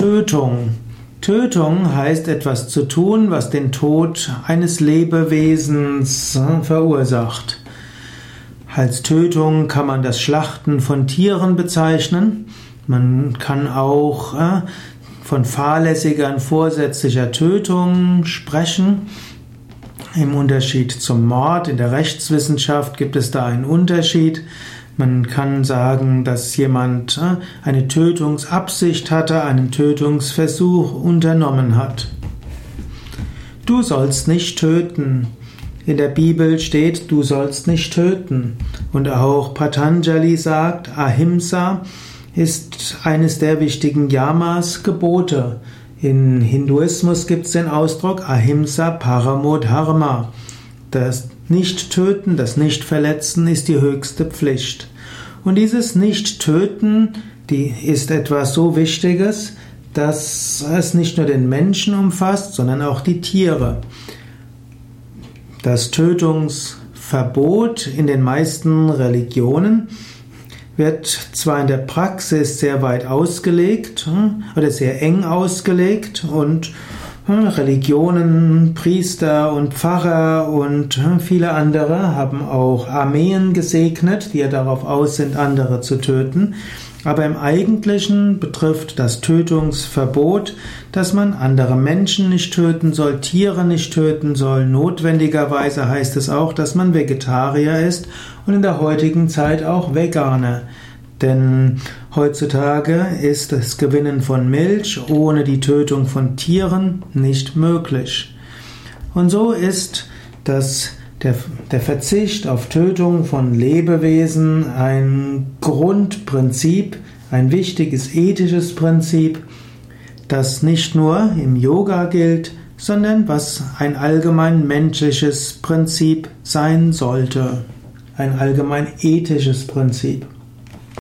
Tötung. Tötung heißt etwas zu tun, was den Tod eines Lebewesens äh, verursacht. Als Tötung kann man das Schlachten von Tieren bezeichnen. Man kann auch äh, von fahrlässiger und vorsätzlicher Tötung sprechen. Im Unterschied zum Mord in der Rechtswissenschaft gibt es da einen Unterschied. Man kann sagen, dass jemand äh, eine Tötungsabsicht hatte, einen Tötungsversuch unternommen hat. Du sollst nicht töten. In der Bibel steht, du sollst nicht töten. Und auch Patanjali sagt, Ahimsa ist eines der wichtigen Yamas, Gebote. In Hinduismus gibt es den Ausdruck Ahimsa Paramo Dharma. Das Nicht-Töten, das Nicht-Verletzen ist die höchste Pflicht. Und dieses Nicht-Töten, die ist etwas so Wichtiges, dass es nicht nur den Menschen umfasst, sondern auch die Tiere. Das Tötungsverbot in den meisten Religionen wird zwar in der Praxis sehr weit ausgelegt hm, oder sehr eng ausgelegt und Religionen, Priester und Pfarrer und hm, viele andere haben auch Armeen gesegnet, die ja darauf aus sind, andere zu töten. Aber im Eigentlichen betrifft das Tötungsverbot, dass man andere Menschen nicht töten soll, Tiere nicht töten soll. Notwendigerweise heißt es auch, dass man Vegetarier ist und in der heutigen Zeit auch Veganer. Denn heutzutage ist das Gewinnen von Milch ohne die Tötung von Tieren nicht möglich. Und so ist das, der, der Verzicht auf Tötung von Lebewesen ein Grundprinzip, ein wichtiges ethisches Prinzip, das nicht nur im Yoga gilt, sondern was ein allgemein menschliches Prinzip sein sollte, ein allgemein ethisches Prinzip.